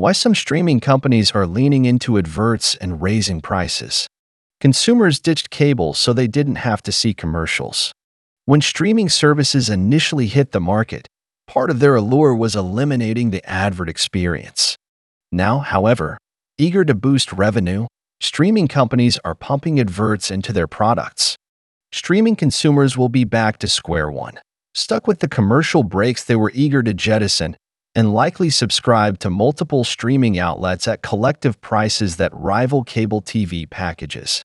Why some streaming companies are leaning into adverts and raising prices. Consumers ditched cable so they didn't have to see commercials. When streaming services initially hit the market, part of their allure was eliminating the advert experience. Now, however, eager to boost revenue, streaming companies are pumping adverts into their products. Streaming consumers will be back to square one, stuck with the commercial breaks they were eager to jettison, and likely subscribe to multiple streaming outlets at collective prices that rival cable TV packages.